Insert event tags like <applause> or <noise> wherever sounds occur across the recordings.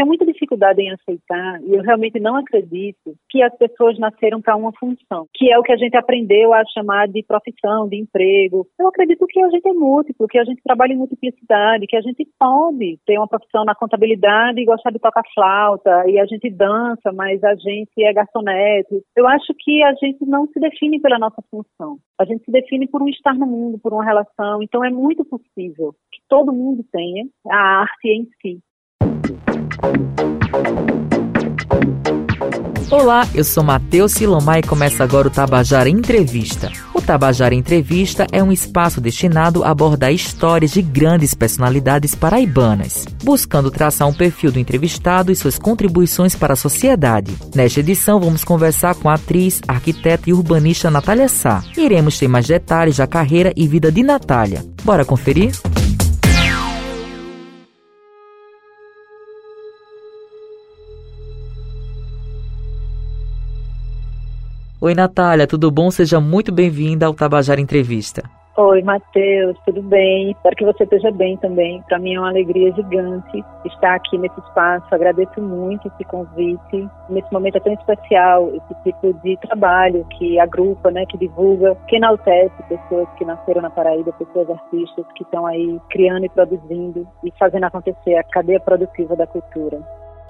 tenho muita dificuldade em aceitar, e eu realmente não acredito, que as pessoas nasceram para uma função, que é o que a gente aprendeu a chamar de profissão, de emprego. Eu acredito que a gente é múltiplo, que a gente trabalha em multiplicidade, que a gente pode ter uma profissão na contabilidade e gostar de tocar flauta, e a gente dança, mas a gente é garçonete. Eu acho que a gente não se define pela nossa função. A gente se define por um estar no mundo, por uma relação. Então é muito possível que todo mundo tenha a arte em si. Olá, eu sou Matheus Silomar e começa agora o Tabajara Entrevista. O Tabajara Entrevista é um espaço destinado a abordar histórias de grandes personalidades paraibanas, buscando traçar um perfil do entrevistado e suas contribuições para a sociedade. Nesta edição, vamos conversar com a atriz, arquiteta e urbanista Natália Sá. Iremos ter mais detalhes da carreira e vida de Natália. Bora conferir? Oi, Natália, tudo bom? Seja muito bem-vinda ao Tabajara Entrevista. Oi, Matheus, tudo bem? Espero que você esteja bem também. Para mim é uma alegria gigante estar aqui nesse espaço. Agradeço muito esse convite. Nesse momento é tão especial, esse tipo de trabalho que agrupa, né, que divulga, que enaltece pessoas que nasceram na Paraíba, pessoas artistas que estão aí criando e produzindo e fazendo acontecer a cadeia produtiva da cultura.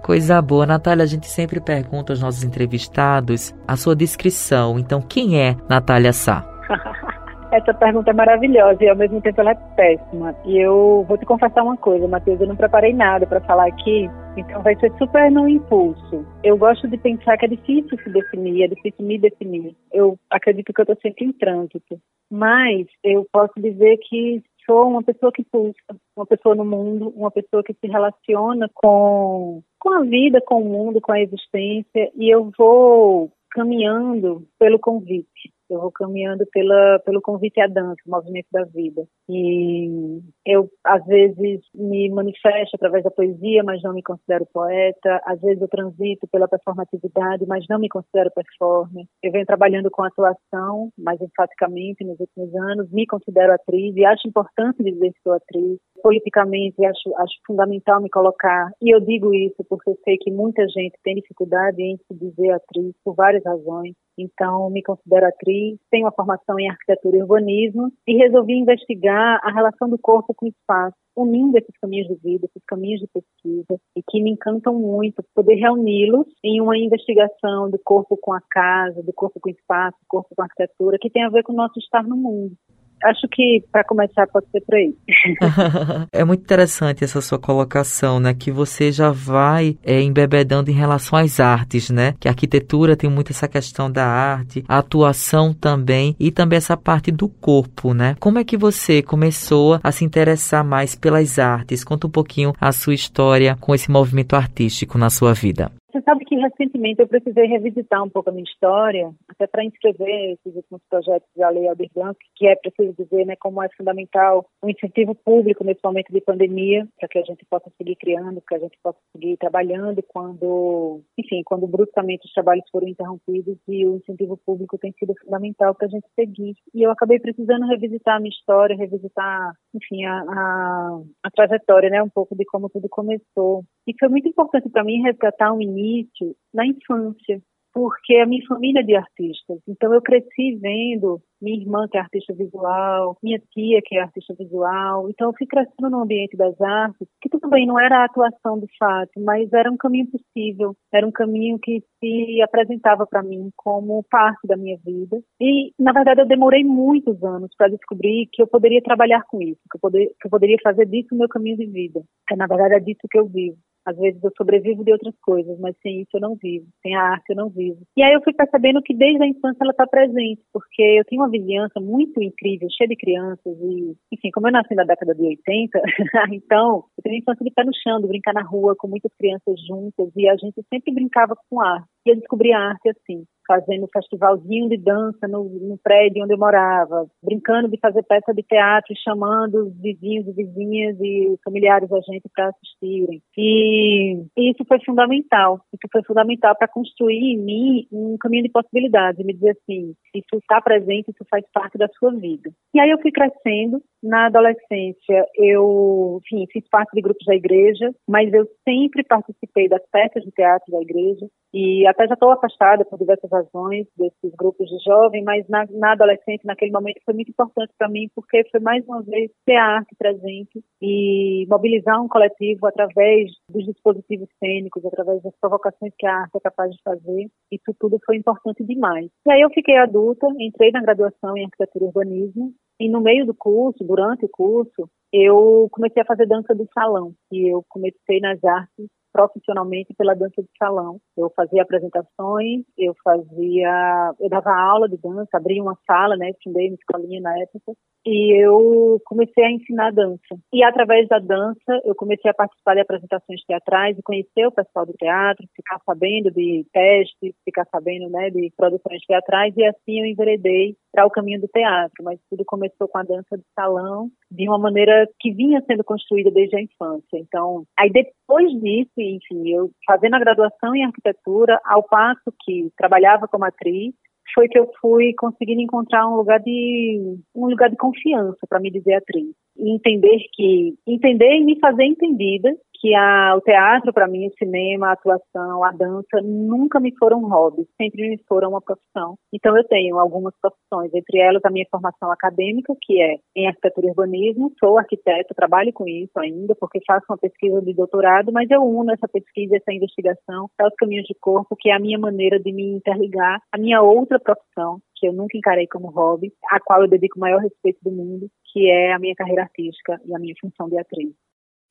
Coisa boa, Natália. A gente sempre pergunta aos nossos entrevistados a sua descrição. Então, quem é Natália Sá? <laughs> Essa pergunta é maravilhosa e ao mesmo tempo ela é péssima. E eu vou te confessar uma coisa, Matheus, eu não preparei nada para falar aqui, então vai ser super no impulso. Eu gosto de pensar que é difícil se definir, é difícil me definir. Eu acredito que eu estou sempre em trânsito. Mas eu posso dizer que sou uma pessoa que pulsa, uma pessoa no mundo, uma pessoa que se relaciona com, com a vida, com o mundo, com a existência, e eu vou caminhando pelo convite. Eu vou caminhando pela, pelo convite à dança, o movimento da vida. E eu, às vezes, me manifesto através da poesia, mas não me considero poeta. Às vezes, eu transito pela performatividade, mas não me considero performer. Eu venho trabalhando com atuação, mais enfaticamente nos últimos anos. Me considero atriz e acho importante dizer que sou atriz. Politicamente, acho, acho fundamental me colocar. E eu digo isso porque sei que muita gente tem dificuldade em se dizer atriz por várias razões. Então, me considero atriz, tenho uma formação em arquitetura e urbanismo e resolvi investigar a relação do corpo com o espaço, unindo esses caminhos de vida, esses caminhos de pesquisa, e que me encantam muito poder reuni-los em uma investigação do corpo com a casa, do corpo com o espaço, do corpo com a arquitetura, que tem a ver com o nosso estar no mundo acho que para começar pode ser por aí. <laughs> é muito interessante essa sua colocação, né? Que você já vai é, embebedando em relação às artes, né? Que a arquitetura tem muito essa questão da arte, a atuação também e também essa parte do corpo, né? Como é que você começou a se interessar mais pelas artes? Conta um pouquinho a sua história com esse movimento artístico na sua vida. Você sabe que recentemente eu precisei revisitar um pouco a minha história, até para inscrever esses últimos projetos da Lei Aldir Blanc, que é preciso dizer, né, como é fundamental o um incentivo público nesse momento de pandemia, para que a gente possa seguir criando, para que a gente possa seguir trabalhando quando, enfim, quando bruscamente os trabalhos foram interrompidos e o incentivo público tem sido fundamental para a gente seguir. E eu acabei precisando revisitar a minha história, revisitar, enfim, a, a, a trajetória, né, um pouco de como tudo começou. E foi muito importante para mim resgatar um início na infância, porque a minha família é de artistas. Então eu cresci vendo minha irmã que é artista visual, minha tia que é artista visual. Então eu fui crescendo no ambiente das artes, que tudo bem, não era a atuação de fato, mas era um caminho possível, era um caminho que se apresentava para mim como parte da minha vida. E na verdade eu demorei muitos anos para descobrir que eu poderia trabalhar com isso, que eu, poder, que eu poderia fazer disso o meu caminho de vida. É, na verdade é disso que eu vivo. Às vezes eu sobrevivo de outras coisas, mas sem isso eu não vivo. Sem a arte eu não vivo. E aí eu fui percebendo que desde a infância ela está presente, porque eu tenho uma vizinhança muito incrível, cheia de crianças e, enfim, como eu nasci na década de 80, <laughs> então eu tenho infância de pé no chão, de brincar na rua com muitas crianças juntas e a gente sempre brincava com arte. E eu descobri a arte assim fazendo festivalzinho de dança no, no, prédio onde eu morava, brincando de fazer peça de teatro, chamando os vizinhos e vizinhas e familiares da gente para assistirem. E, isso foi fundamental. Isso foi fundamental para construir em mim um caminho de possibilidades, me dizer assim, isso está presente, isso faz parte da sua vida. E aí eu fui crescendo. Na adolescência, eu, enfim, fiz parte de grupos da igreja, mas eu sempre participei das peças de teatro da igreja e até já estou afastada por diversas razões desses grupos de jovens, mas na, na adolescência, naquele momento, foi muito importante para mim porque foi mais uma vez ter a arte presente e mobilizar um coletivo através dos dispositivos cênicos, através das provocações que a arte é capaz de fazer. Isso tudo foi importante demais. E aí eu fiquei adulta, entrei na graduação em arquitetura e urbanismo e no meio do curso, durante o curso, eu comecei a fazer dança de salão. E eu comecei nas artes profissionalmente pela dança de salão. Eu fazia apresentações, eu fazia, eu dava aula de dança, abri uma sala, né, fundei uma escolinha na época, e eu comecei a ensinar dança. E através da dança, eu comecei a participar de apresentações teatrais e conhecer o pessoal do teatro, ficar sabendo de testes, ficar sabendo, né, de produções teatrais, e assim eu enveredei para o caminho do teatro, mas tudo começou com a dança de salão, de uma maneira que vinha sendo construída desde a infância. Então, aí depois disso, enfim, eu fazendo a graduação em arquitetura, ao passo que trabalhava como atriz, foi que eu fui conseguindo encontrar um lugar de um lugar de confiança para me dizer atriz e entender que entender e me fazer entendida que a, o teatro, para mim, o cinema, a atuação, a dança, nunca me foram hobbies, sempre me foram uma profissão. Então, eu tenho algumas profissões, entre elas a minha formação acadêmica, que é em arquitetura e urbanismo, sou arquiteto, trabalho com isso ainda, porque faço uma pesquisa de doutorado, mas eu uno essa pesquisa, essa investigação aos caminhos de corpo, que é a minha maneira de me interligar à minha outra profissão, que eu nunca encarei como hobby, a qual eu dedico o maior respeito do mundo, que é a minha carreira artística e a minha função de atriz.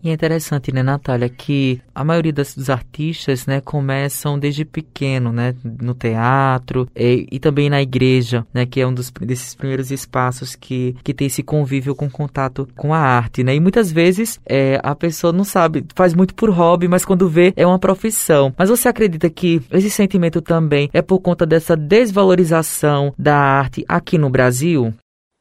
E é interessante, né, Natália, que a maioria das, dos artistas, né, começam desde pequeno, né, no teatro e, e, também na igreja, né, que é um dos desses primeiros espaços que, que tem esse convívio com contato com a arte, né, e muitas vezes é, a pessoa não sabe, faz muito por hobby, mas quando vê é uma profissão. Mas você acredita que esse sentimento também é por conta dessa desvalorização da arte aqui no Brasil?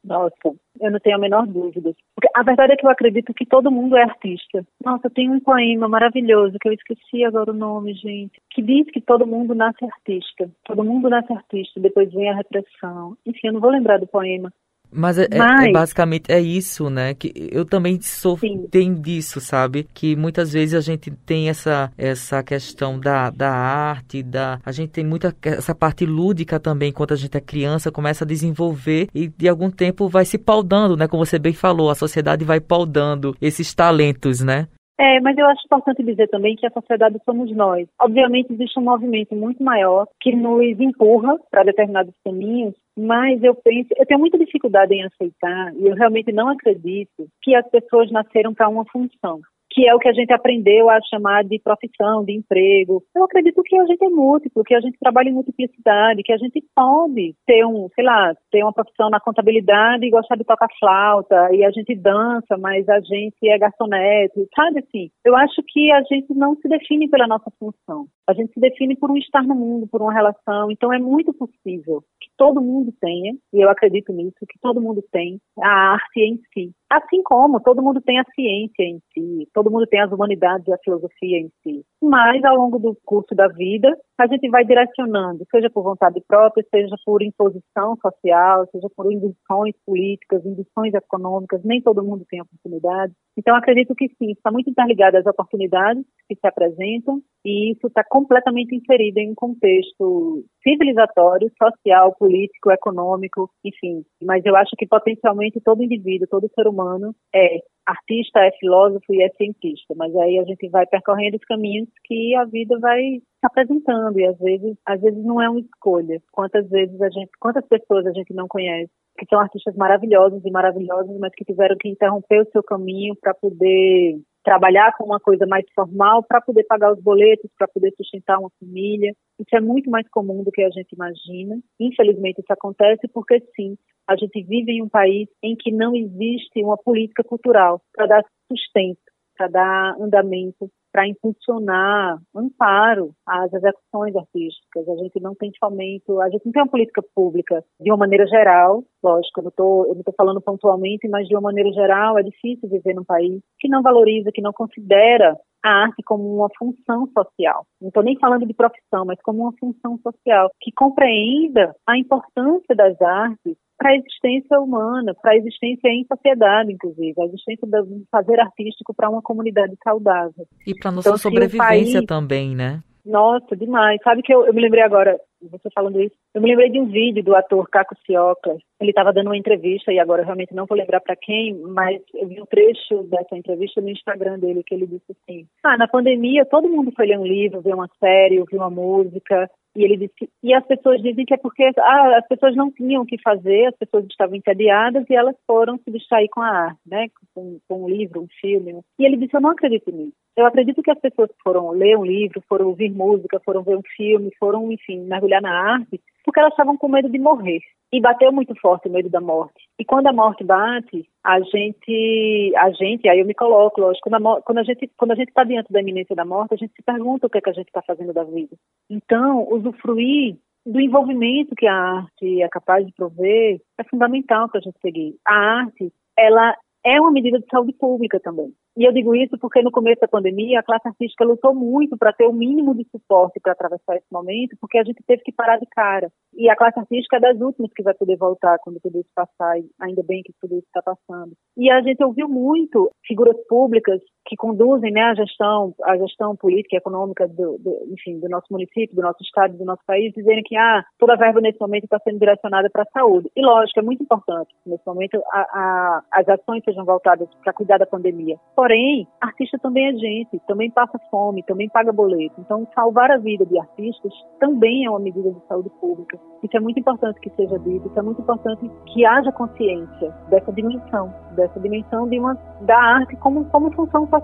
Nossa, eu não tenho a menor dúvida. Porque a verdade é que eu acredito que todo mundo é artista. Nossa, tem um poema maravilhoso, que eu esqueci agora o nome, gente, que diz que todo mundo nasce artista. Todo mundo nasce artista, depois vem a repressão. Enfim, eu não vou lembrar do poema. Mas, é, é, é Mas... É, basicamente é isso, né? Que eu também sou tem disso, sabe? Que muitas vezes a gente tem essa essa questão da, da arte, da a gente tem muita essa parte lúdica também quando a gente é criança, começa a desenvolver e de algum tempo vai se paudando, né? Como você bem falou, a sociedade vai paudando esses talentos, né? É, mas eu acho importante dizer também que a sociedade somos nós. Obviamente existe um movimento muito maior que nos empurra para determinados caminhos, mas eu penso, eu tenho muita dificuldade em aceitar e eu realmente não acredito que as pessoas nasceram para uma função que é o que a gente aprendeu a chamar de profissão, de emprego. Eu acredito que a gente é múltiplo, que a gente trabalha em multiplicidade, que a gente pode ter um, sei lá, ter uma profissão na contabilidade e gostar de tocar flauta, e a gente dança, mas a gente é garçonete, sabe assim? Eu acho que a gente não se define pela nossa função. A gente se define por um estar no mundo, por uma relação. Então é muito possível que todo mundo tenha, e eu acredito nisso, que todo mundo tem a arte em si. Assim como todo mundo tem a ciência em si, todo mundo tem as humanidades e a filosofia em si. Mas, ao longo do curso da vida, a gente vai direcionando, seja por vontade própria, seja por imposição social, seja por induções políticas, induções econômicas, nem todo mundo tem oportunidade. Então, acredito que sim, está muito interligado às oportunidades que se apresentam e isso está completamente inserido em um contexto civilizatório, social, político, econômico, enfim. Mas eu acho que potencialmente todo indivíduo, todo ser humano é artista, é filósofo e é cientista. Mas aí a gente vai percorrendo os caminhos que a vida vai se apresentando e às vezes, às vezes não é uma escolha. Quantas vezes a gente, quantas pessoas a gente não conhece que são artistas maravilhosos e maravilhosos, mas que tiveram que interromper o seu caminho para poder trabalhar com uma coisa mais formal para poder pagar os boletos, para poder sustentar uma família. Isso é muito mais comum do que a gente imagina. Infelizmente, isso acontece porque, sim, a gente vive em um país em que não existe uma política cultural para dar sustento, para dar andamento para impulsionar amparo às execuções artísticas. A gente não tem fomento, a gente não tem uma política pública de uma maneira geral, lógico, eu não estou falando pontualmente, mas de uma maneira geral é difícil viver num país que não valoriza, que não considera a arte como uma função social. Não estou nem falando de profissão, mas como uma função social que compreenda a importância das artes para a existência humana, para a existência em sociedade, inclusive, a existência do fazer artístico para uma comunidade saudável. E para nossa então, sobrevivência país... também, né? Nossa, demais. Sabe que eu, eu me lembrei agora, você falando isso, eu me lembrei de um vídeo do ator Caco Ciocla. Ele estava dando uma entrevista, e agora realmente não vou lembrar para quem, mas eu vi um trecho dessa entrevista no Instagram dele, que ele disse assim: Ah, na pandemia todo mundo foi ler um livro, ver uma série, ouvir uma música, e ele disse e as pessoas dizem que é porque ah, as pessoas não tinham o que fazer, as pessoas estavam entediadas e elas foram se distrair com a arte, né? Com, com um livro, um filme. E ele disse: Eu não acredito nisso. Eu acredito que as pessoas foram ler um livro, foram ouvir música, foram ver um filme, foram, enfim, mergulhar na arte, porque elas estavam com medo de morrer. E bateu muito forte o medo da morte. E quando a morte bate, a gente, a gente, aí eu me coloco, lógico, quando a, quando a gente quando a gente está diante da iminência da morte, a gente se pergunta o que é que a gente está fazendo da vida. Então, usufruir do envolvimento que a arte é capaz de prover é fundamental para a gente seguir. A arte, ela é uma medida de saúde pública também. E eu digo isso porque no começo da pandemia a classe artística lutou muito para ter o mínimo de suporte para atravessar esse momento, porque a gente teve que parar de cara. E a classe artística é das últimas que vai poder voltar quando tudo isso passar, e ainda bem que tudo isso está passando. E a gente ouviu muito figuras públicas que conduzem né, a gestão, a gestão política e econômica do, do, enfim, do nosso município, do nosso estado, do nosso país, dizendo que ah, toda a verba nesse momento está sendo direcionada para a saúde. E lógico, é muito importante que nesse momento a, a, as ações sejam voltadas para cuidar da pandemia. Porém, artista também é gente, também passa fome, também paga boleto. Então, salvar a vida de artistas também é uma medida de saúde pública. Isso é muito importante que seja dito, isso é muito importante que haja consciência dessa dimensão, dessa dimensão de uma, da arte como, como função social,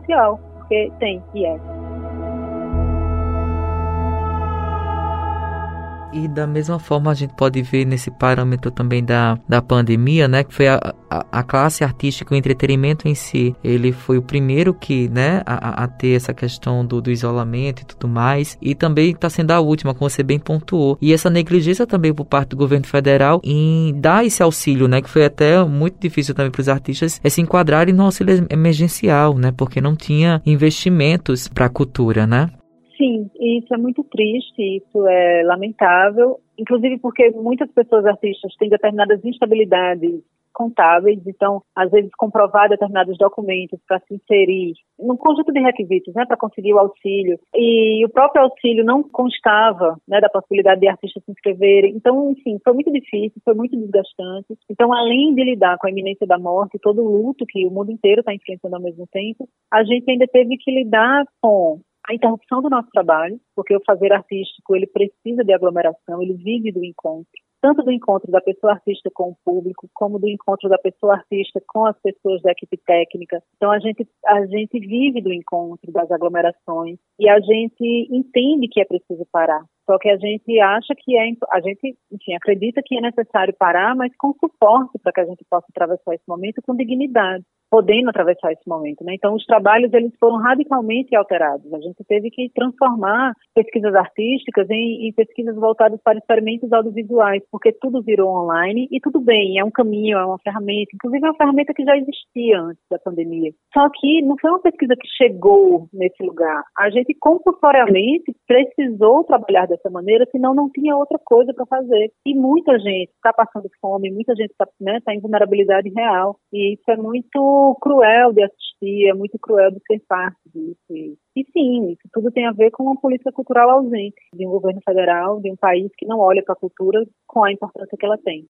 porque tem e E da mesma forma a gente pode ver nesse parâmetro também da, da pandemia, né, que foi a, a, a classe artística, o entretenimento em si, ele foi o primeiro que, né, a, a ter essa questão do, do isolamento e tudo mais, e também está sendo a última, como você bem pontuou. E essa negligência também por parte do governo federal em dar esse auxílio, né, que foi até muito difícil também para os artistas é se enquadrarem no auxílio emergencial, né, porque não tinha investimentos para a cultura, né? Sim, isso é muito triste, isso é lamentável, inclusive porque muitas pessoas artistas têm determinadas instabilidades contábeis, então, às vezes, comprovar determinados documentos para se inserir num conjunto de requisitos, né, para conseguir o auxílio. E o próprio auxílio não constava, né, da possibilidade de artistas se inscreverem. Então, enfim, foi muito difícil, foi muito desgastante. Então, além de lidar com a iminência da morte, todo o luto que o mundo inteiro está enfrentando ao mesmo tempo, a gente ainda teve que lidar com a interrupção do nosso trabalho, porque o fazer artístico ele precisa de aglomeração, ele vive do encontro, tanto do encontro da pessoa artista com o público, como do encontro da pessoa artista com as pessoas da equipe técnica. Então a gente a gente vive do encontro, das aglomerações e a gente entende que é preciso parar. Só que a gente acha que é, a gente, enfim, acredita que é necessário parar, mas com suporte para que a gente possa atravessar esse momento com dignidade, podendo atravessar esse momento, né? Então, os trabalhos eles foram radicalmente alterados. A gente teve que transformar pesquisas artísticas em, em pesquisas voltadas para experimentos audiovisuais, porque tudo virou online e tudo bem, é um caminho, é uma ferramenta, inclusive é uma ferramenta que já existia antes da pandemia. Só que não foi uma pesquisa que chegou nesse lugar. A gente compulsoriamente precisou trabalhar dessa maneira, senão não tinha outra coisa para fazer. E muita gente está passando fome, muita gente está né, tá em vulnerabilidade real. E isso é muito cruel de assistir, é muito cruel de ser parte disso. E sim, isso tudo tem a ver com uma política cultural ausente de um governo federal, de um país que não olha para a cultura com a importância que ela tem.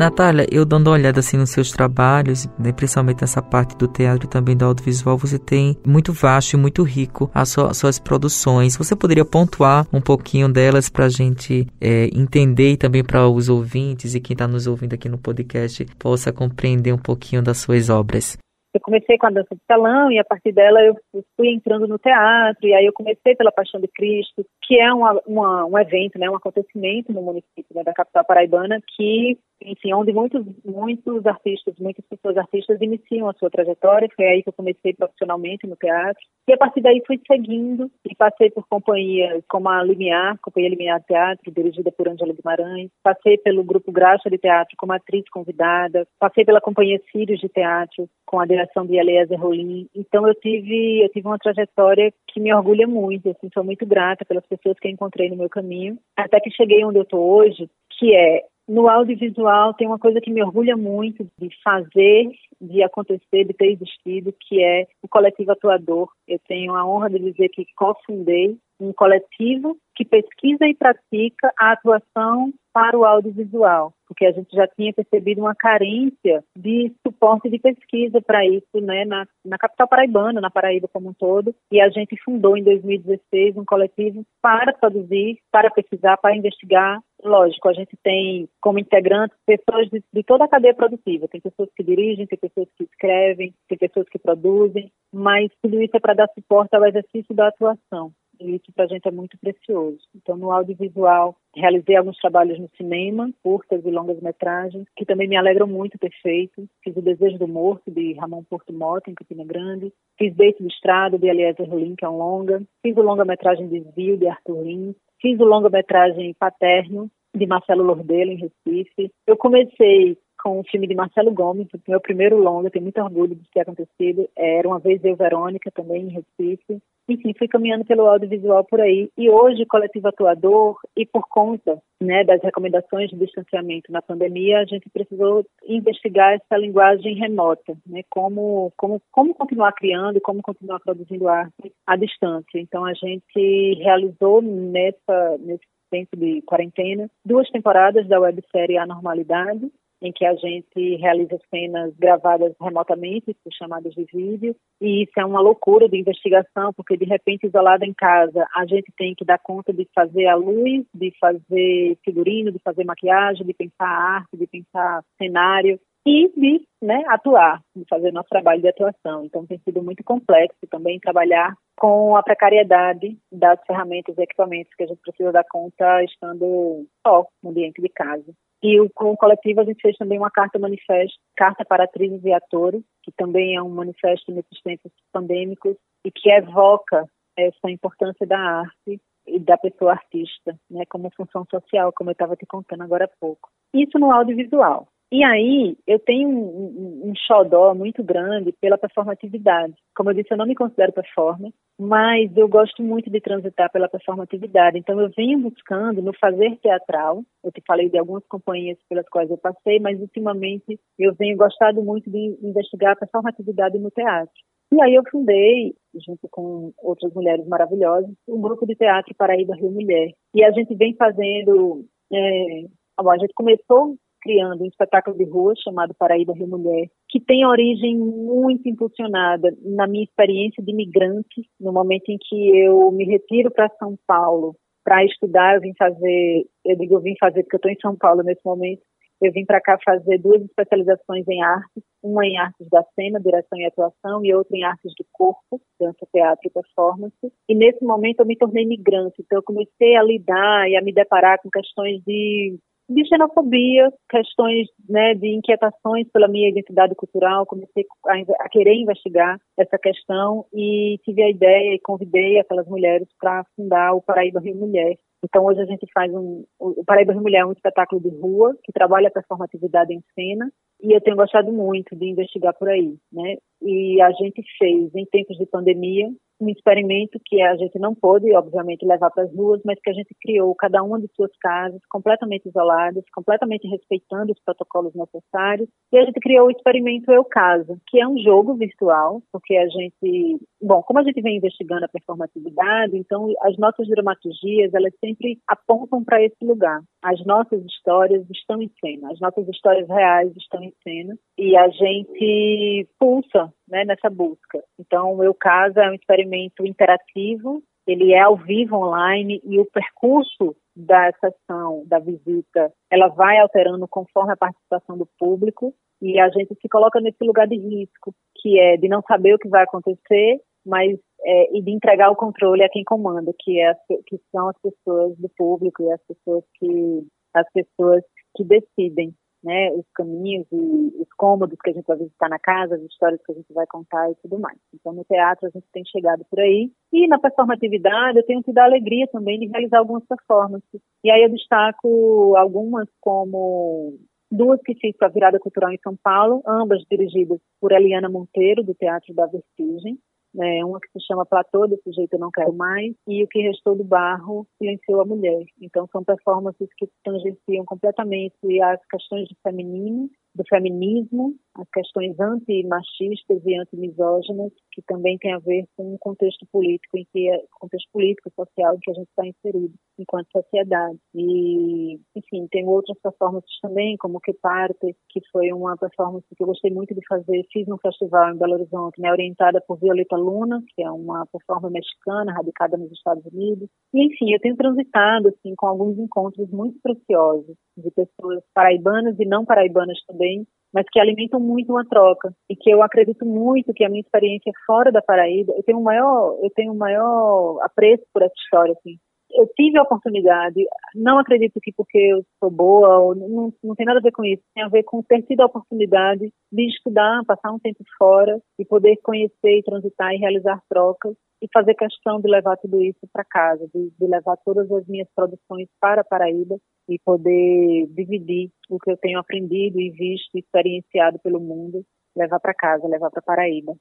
Natália, eu dando uma olhada assim nos seus trabalhos, né, principalmente nessa parte do teatro e também do audiovisual, você tem muito vasto e muito rico as, suas, as suas produções. Você poderia pontuar um pouquinho delas para a gente é, entender e também para os ouvintes e quem está nos ouvindo aqui no podcast possa compreender um pouquinho das suas obras? Eu comecei com a dança de salão e a partir dela eu fui entrando no teatro e aí eu comecei pela Paixão de Cristo, que é uma, uma, um evento, né, um acontecimento no município né, da capital paraibana que enfim, onde muitos, muitos artistas, muitas pessoas artistas iniciam a sua trajetória. Foi aí que eu comecei profissionalmente no teatro. E a partir daí fui seguindo e passei por companhias como a Limiar, Companhia Limiar Teatro, dirigida por Angela Guimarães. Passei pelo Grupo Graxa de Teatro como atriz convidada. Passei pela Companhia Sírios de Teatro com a direção de Eliezer Rolim. Então eu tive, eu tive uma trajetória que me orgulha muito. Assim, sou muito grata pelas pessoas que encontrei no meu caminho. Até que cheguei onde eu estou hoje, que é no audiovisual tem uma coisa que me orgulha muito de fazer, de acontecer, de ter existido, que é o coletivo atuador. Eu tenho a honra de dizer que cofundei um coletivo que pesquisa e pratica a atuação para o audiovisual, porque a gente já tinha percebido uma carência de suporte de pesquisa para isso, né, na, na capital paraibana, na Paraíba como um todo, e a gente fundou em 2016 um coletivo para produzir, para pesquisar, para investigar. Lógico, a gente tem como integrantes pessoas de, de toda a cadeia produtiva, tem pessoas que dirigem, tem pessoas que escrevem, tem pessoas que produzem, mas tudo isso é para dar suporte ao exercício da atuação e isso para a gente é muito precioso. Então, no audiovisual, realizei alguns trabalhos no cinema, curtas e longas metragens, que também me alegram muito ter feito. Fiz O Desejo do Morto, de Ramon Porto Mota, em Campina Grande. Fiz Beito do Estrado, de Eliezer Rolim, que é um longa. Fiz o longa-metragem Desvio, de Arthur Lins. Fiz o longa-metragem Paterno, de Marcelo Lordelo, em Recife. Eu comecei com o filme de Marcelo Gomes, meu primeiro longa, tenho muito orgulho de ter acontecido. Era Uma Vez Eu, Verônica, também em Recife. Enfim, fui caminhando pelo audiovisual por aí. E hoje, coletivo atuador, e por conta né, das recomendações de distanciamento na pandemia, a gente precisou investigar essa linguagem remota, né, como, como, como continuar criando, como continuar produzindo arte à distância. Então, a gente realizou nessa, nesse tempo de quarentena duas temporadas da websérie A Normalidade, em que a gente realiza cenas gravadas remotamente, chamadas de vídeo, e isso é uma loucura de investigação, porque de repente, isolada em casa, a gente tem que dar conta de fazer a luz, de fazer figurino, de fazer maquiagem, de pensar arte, de pensar cenário, e de né, atuar, de fazer nosso trabalho de atuação. Então tem sido muito complexo também trabalhar com a precariedade das ferramentas e equipamentos que a gente precisa dar conta estando só no ambiente de casa. E com o coletivo a gente fez também uma carta manifesto, carta para atrizes e atores, que também é um manifesto nesses tempos pandêmicos e que evoca essa importância da arte e da pessoa artista, né, como função social, como eu estava te contando agora há pouco. Isso no audiovisual. E aí, eu tenho um, um, um xodó muito grande pela performatividade. Como eu disse, eu não me considero performer, mas eu gosto muito de transitar pela performatividade. Então, eu venho buscando no fazer teatral. Eu te falei de algumas companhias pelas quais eu passei, mas ultimamente eu venho gostado muito de investigar a performatividade no teatro. E aí eu fundei, junto com outras mulheres maravilhosas, um grupo de teatro Paraíba Rio Mulher. E a gente vem fazendo. É, a gente começou criando um espetáculo de rua chamado Paraíba Rio Mulher, que tem origem muito impulsionada na minha experiência de migrante, no momento em que eu me retiro para São Paulo para estudar, eu vim fazer, eu digo eu vim fazer porque eu estou em São Paulo nesse momento, eu vim para cá fazer duas especializações em artes, uma em artes da cena, direção e atuação, e outra em artes do corpo, dança, teatro e performance. E nesse momento eu me tornei migrante, então eu comecei a lidar e a me deparar com questões de de xenofobia, questões né, de inquietações pela minha identidade cultural, comecei a, a, querer investigar essa questão e tive a ideia e convidei aquelas mulheres para fundar o Paraíba Rio Mulher. Então hoje a gente faz um, o Paraíba Rio Mulher é um espetáculo de rua que trabalha a performatividade em cena e eu tenho gostado muito de investigar por aí, né? E a gente fez em tempos de pandemia um experimento que a gente não pôde, obviamente, levar para as ruas, mas que a gente criou cada uma de suas casas, completamente isoladas, completamente respeitando os protocolos necessários. E a gente criou o experimento Eu Casa, que é um jogo virtual, porque a gente, bom, como a gente vem investigando a performatividade, então as nossas dramaturgias, elas sempre apontam para esse lugar. As nossas histórias estão em cena, as nossas histórias reais estão em cena, e a gente pulsa né, nessa busca. Então, o meu caso é um experimento interativo, ele é ao vivo online e o percurso da sessão, da visita, ela vai alterando conforme a participação do público e a gente se coloca nesse lugar de risco, que é de não saber o que vai acontecer, mas é, e de entregar o controle a quem comanda, que, é, que são as pessoas do público e as pessoas que as pessoas que decidem né, os caminhos e os cômodos que a gente vai visitar na casa, as histórias que a gente vai contar e tudo mais. Então, no teatro a gente tem chegado por aí. E na performatividade eu tenho tido a alegria também de realizar algumas performances. E aí eu destaco algumas como duas que fiz para a Virada Cultural em São Paulo, ambas dirigidas por Eliana Monteiro, do Teatro da Vertigem, né, uma que se chama Platô, desse jeito eu não quero mais, e o que restou do barro silenciou a mulher. Então são performances que tangenciam completamente as questões de feminino do feminismo, as questões antimachistas e antimisóginas, que também tem a ver com o contexto político em que é, contexto político social em que a gente está inserido enquanto sociedade. E, enfim, tem outras performances também, como Que Parte, que foi uma performance que eu gostei muito de fazer, fiz num festival em Belo Horizonte, né, orientada por Violeta Luna, que é uma performance mexicana radicada nos Estados Unidos. E, enfim, eu tenho transitado assim com alguns encontros muito preciosos de pessoas paraibanas e não paraibanas também, mas que alimentam muito uma troca e que eu acredito muito que a minha experiência fora da Paraíba, eu tenho um maior, eu tenho um maior apreço por essa história assim. Eu tive a oportunidade, não acredito que porque eu sou boa, ou não, não tem nada a ver com isso, tem a ver com ter tido a oportunidade de estudar, passar um tempo fora e poder conhecer e transitar e realizar trocas e fazer questão de levar tudo isso para casa, de, de, levar todas as minhas produções para Paraíba e poder dividir o que eu tenho aprendido e visto e experienciado pelo mundo, levar para casa, levar para Paraíba.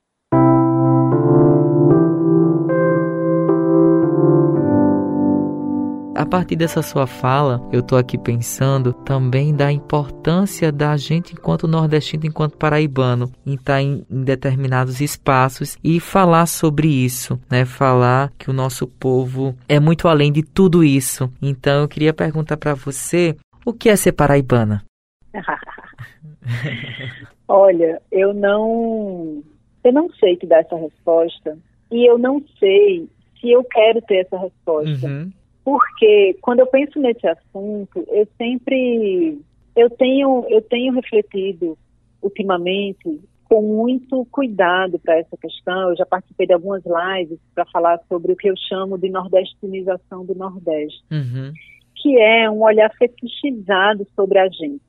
A partir dessa sua fala, eu estou aqui pensando também da importância da gente, enquanto nordestino, enquanto paraibano, em estar tá em, em determinados espaços e falar sobre isso, né? Falar que o nosso povo é muito além de tudo isso. Então, eu queria perguntar para você, o que é ser paraibana? <laughs> Olha, eu não, eu não sei te dar essa resposta e eu não sei se eu quero ter essa resposta. Uhum porque quando eu penso nesse assunto, eu sempre eu tenho eu tenho refletido ultimamente com muito cuidado para essa questão. Eu já participei de algumas lives para falar sobre o que eu chamo de nordestinização do Nordeste, uhum. que é um olhar fetichizado sobre a gente.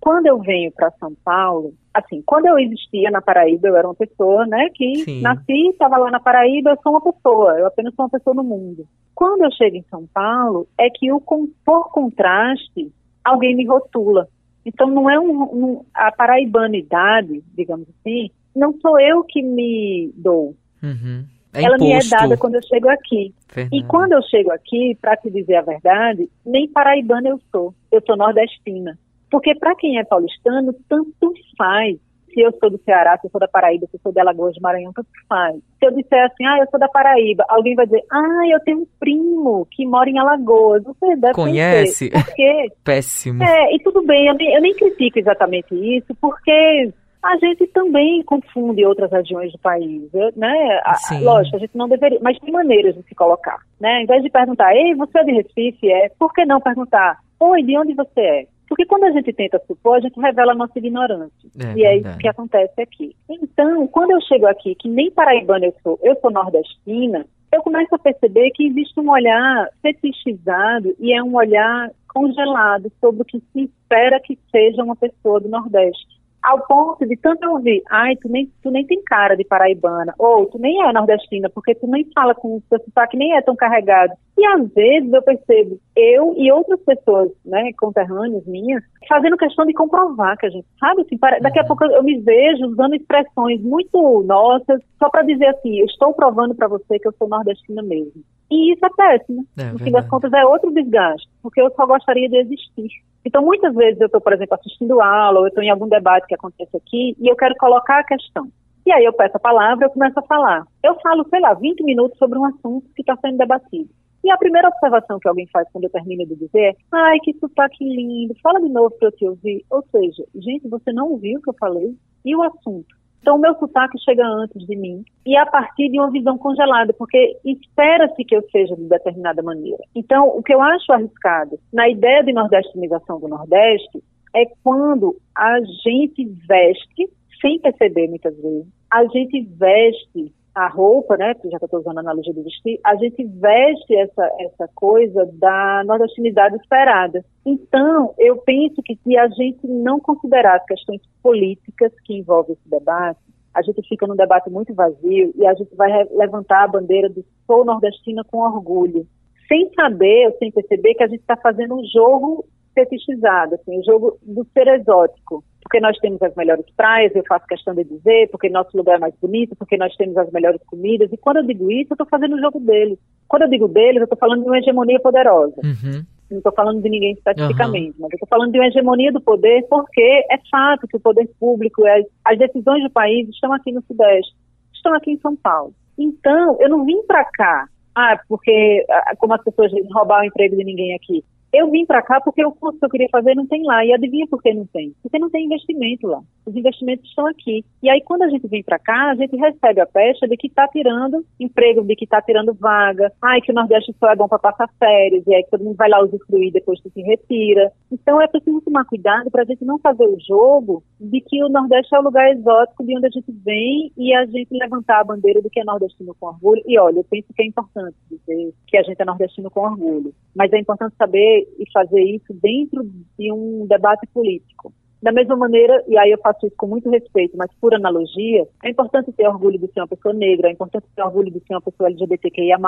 Quando eu venho para São Paulo, assim, quando eu existia na Paraíba, eu era uma pessoa, né, que Sim. nasci, estava lá na Paraíba, eu sou uma pessoa, eu apenas sou uma pessoa no mundo. Quando eu chego em São Paulo, é que o, por contraste, alguém me rotula. Então não é um, um, a paraibanidade, digamos assim, não sou eu que me dou. Uhum. É Ela me é dada quando eu chego aqui. Verdade. E quando eu chego aqui, para te dizer a verdade, nem paraibana eu sou. Eu sou nordestina. Porque para quem é paulistano, tanto faz. Se eu sou do Ceará, se eu sou da Paraíba, se eu sou de Alagoas de Maranhão, tanto faz. Se eu disser assim, ah, eu sou da Paraíba, alguém vai dizer, ah, eu tenho um primo que mora em Alagoas. Você deve Conhece? Conhecer. Por quê? <laughs> Péssimo. É, e tudo bem, eu nem, eu nem critico exatamente isso, porque a gente também confunde outras regiões do país, né? Sim. Lógico, a gente não deveria, mas tem maneiras de se colocar, né? Em vez de perguntar, ei, você é de Recife? É, por que não perguntar, oi, de onde você é? Porque quando a gente tenta supor, a gente revela a nossa ignorância. É, e é isso que acontece aqui. Então, quando eu chego aqui, que nem paraibana eu sou, eu sou nordestina, eu começo a perceber que existe um olhar fetichizado e é um olhar congelado sobre o que se espera que seja uma pessoa do Nordeste ao ponto de tanto eu ouvir, ai, tu nem, tu nem tem cara de paraibana, ou tu nem é nordestina, porque tu nem fala com o seu sotaque, nem é tão carregado. E às vezes eu percebo, eu e outras pessoas, né, conterrâneas minhas, fazendo questão de comprovar que a gente, sabe, assim, para, daqui a uhum. pouco eu me vejo usando expressões muito nossas, só para dizer assim, eu estou provando para você que eu sou nordestina mesmo. E isso é péssimo. É, no fim das contas, é outro desgaste, porque eu só gostaria de existir. Então, muitas vezes eu estou, por exemplo, assistindo aula, ou eu estou em algum debate que acontece aqui, e eu quero colocar a questão. E aí eu peço a palavra, eu começo a falar. Eu falo, sei lá, 20 minutos sobre um assunto que está sendo debatido. E a primeira observação que alguém faz quando eu termino de dizer é, ai, que sotaque lindo, fala de novo para eu te ouvir. Ou seja, gente, você não ouviu o que eu falei? E o assunto? Então, o meu sotaque chega antes de mim e a partir de uma visão congelada, porque espera-se que eu seja de determinada maneira. Então, o que eu acho arriscado na ideia de nordestinização do Nordeste é quando a gente veste, sem perceber muitas vezes, a gente veste a roupa, né, já que eu estou usando a analogia do vestir, a gente veste essa, essa coisa da nordestinidade esperada. Então, eu penso que se a gente não considerar as questões políticas que envolvem esse debate, a gente fica num debate muito vazio e a gente vai levantar a bandeira do sou nordestina com orgulho, sem saber ou sem perceber que a gente está fazendo um jogo fetichizado, assim, um jogo do ser exótico porque nós temos as melhores praias, eu faço questão de dizer, porque nosso lugar é mais bonito, porque nós temos as melhores comidas. E quando eu digo isso, eu estou fazendo o jogo deles. Quando eu digo deles, eu estou falando de uma hegemonia poderosa. Uhum. Não estou falando de ninguém especificamente, uhum. mas eu estou falando de uma hegemonia do poder, porque é fato que o poder público, as, as decisões do país estão aqui no Sudeste, estão aqui em São Paulo. Então, eu não vim para cá, ah, porque ah, como as pessoas roubar o emprego de ninguém aqui. Eu vim para cá porque o curso que eu queria fazer não tem lá. E adivinha por que não tem? Porque não tem investimento lá. Os investimentos estão aqui. E aí, quando a gente vem para cá, a gente recebe a pecha de que está tirando emprego, de que está tirando vaga. Ai, que o Nordeste só é bom para passar férias. E aí todo mundo vai lá usufruir depois que se retira. Então, é preciso tomar cuidado para a gente não fazer o jogo de que o Nordeste é o lugar exótico de onde a gente vem e a gente levantar a bandeira do que é nordestino com orgulho. E olha, eu penso que é importante dizer que a gente é nordestino com orgulho. Mas é importante saber e fazer isso dentro de um debate político. Da mesma maneira, e aí eu faço isso com muito respeito, mas por analogia, é importante ter orgulho de ser uma pessoa negra, é importante ter orgulho de ser uma pessoa LGBTQIA+,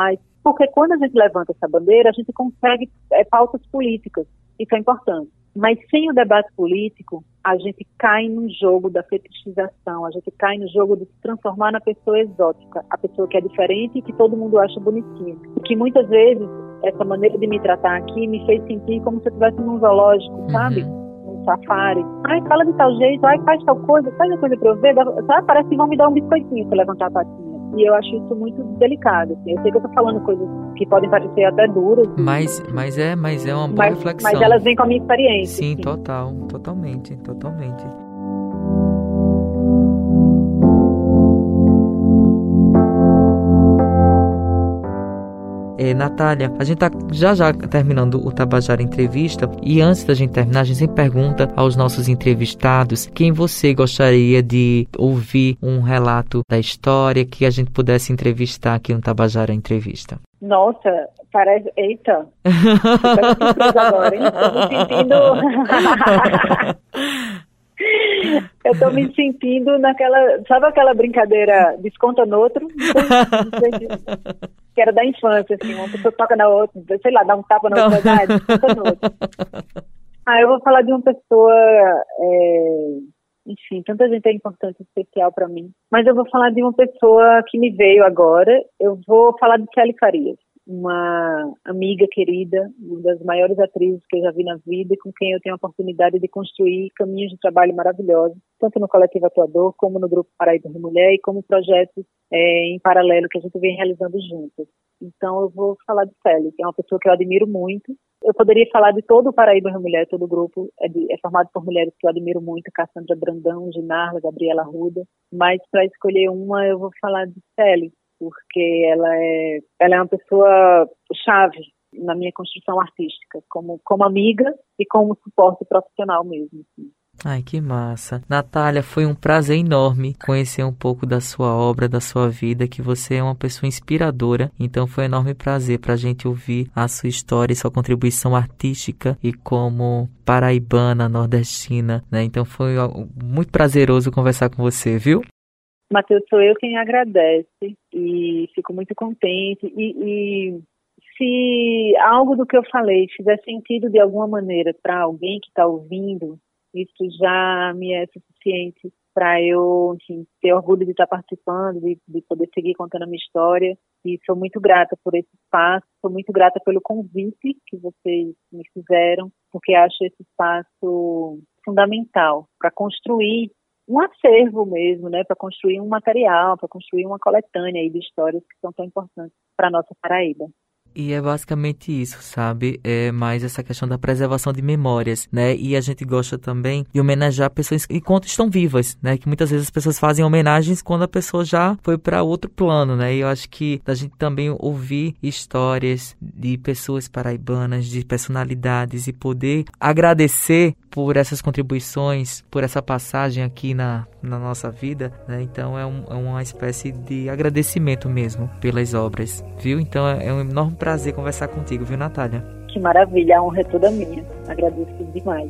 porque quando a gente levanta essa bandeira, a gente consegue é, pautas políticas, isso é importante. Mas sem o debate político, a gente cai no jogo da fetichização, a gente cai no jogo de se transformar na pessoa exótica, a pessoa que é diferente e que todo mundo acha bonitinha. Que muitas vezes essa maneira de me tratar aqui me fez sentir como se eu estivesse num zoológico, uhum. sabe? Num safari. Ai, fala de tal jeito, ai, faz tal coisa, faz a coisa pra eu ver. Sabe? Parece que vão me dar um biscoitinho pra levantar a patinha. E eu acho isso muito delicado. Assim. Eu sei que eu tô falando coisas que podem parecer até duras. Mas, mas é, mas é uma boa mas, reflexão. Mas elas vêm com a minha experiência. Sim, assim. total, totalmente, totalmente. Natália, a gente tá já já terminando o Tabajara Entrevista e antes da gente terminar, a gente sempre pergunta aos nossos entrevistados quem você gostaria de ouvir um relato da história que a gente pudesse entrevistar aqui no Tabajara Entrevista. Nossa, parece. Eita! <laughs> agora, hein? Tô me sentindo. <laughs> <laughs> Eu tô me sentindo naquela. Sabe aquela brincadeira desconta no outro? <laughs> que era da infância, assim, uma pessoa toca na outra, sei lá, dá um tapa na outra, ah, desconta no outro. <laughs> Ah, eu vou falar de uma pessoa. É, enfim, tanta gente é importante especial para mim. Mas eu vou falar de uma pessoa que me veio agora. Eu vou falar de Kelly Farias uma amiga querida, uma das maiores atrizes que eu já vi na vida e com quem eu tenho a oportunidade de construir caminhos de trabalho maravilhosos, tanto no Coletivo Atuador, como no Grupo Paraíba de Mulher e como projetos é, em paralelo que a gente vem realizando juntos. Então eu vou falar de Célia, que é uma pessoa que eu admiro muito. Eu poderia falar de todo o Paraíba de Mulher, todo o grupo é, de, é formado por mulheres que eu admiro muito, Cassandra Brandão, Ginarla, Gabriela Ruda, mas para escolher uma eu vou falar de Célia, porque ela é, ela é uma pessoa chave na minha construção artística, como, como amiga e como suporte profissional mesmo. Assim. Ai, que massa. Natália, foi um prazer enorme conhecer um pouco da sua obra, da sua vida, que você é uma pessoa inspiradora. Então foi um enorme prazer para a gente ouvir a sua história e sua contribuição artística e como paraibana, nordestina, né? Então foi muito prazeroso conversar com você, viu? Matheus, sou eu quem agradece e fico muito contente. E, e, se algo do que eu falei fizer sentido de alguma maneira para alguém que está ouvindo, isso já me é suficiente para eu enfim, ter orgulho de estar tá participando, de, de, poder seguir contando a minha história. E sou muito grata por esse espaço, sou muito grata pelo convite que vocês me fizeram, porque acho esse espaço fundamental para construir um acervo mesmo, né, para construir um material, para construir uma coletânea de histórias que são tão importantes para a nossa Paraíba. E é basicamente isso, sabe? É mais essa questão da preservação de memórias, né? E a gente gosta também de homenagear pessoas enquanto estão vivas, né? Que muitas vezes as pessoas fazem homenagens quando a pessoa já foi para outro plano, né? E eu acho que a gente também ouvir histórias de pessoas paraibanas, de personalidades e poder agradecer por essas contribuições, por essa passagem aqui na, na nossa vida, né? Então é, um, é uma espécie de agradecimento mesmo pelas obras, viu? Então é, é um enorme prazer conversar contigo, viu, Natália? Que maravilha, a honra é toda minha. Agradeço demais.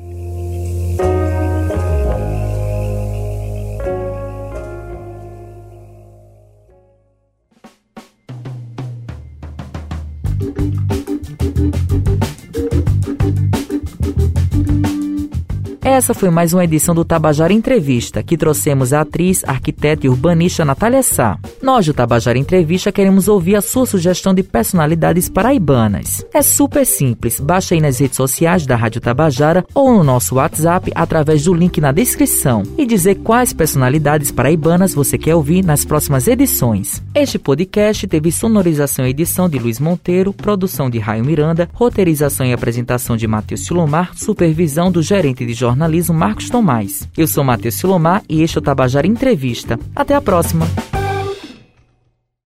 Essa foi mais uma edição do Tabajara Entrevista, que trouxemos a atriz, arquiteta e urbanista Natália Sá. Nós do Tabajara Entrevista queremos ouvir a sua sugestão de personalidades paraibanas. É super simples, baixa aí nas redes sociais da Rádio Tabajara ou no nosso WhatsApp através do link na descrição e dizer quais personalidades paraibanas você quer ouvir nas próximas edições. Este podcast teve sonorização e edição de Luiz Monteiro, produção de Raio Miranda, roteirização e apresentação de Matheus Silomar, supervisão do gerente de jornalismo jornalismo Marcos Tomás. Eu sou Matheus Silomar e este é o Tabajara Entrevista. Até a próxima!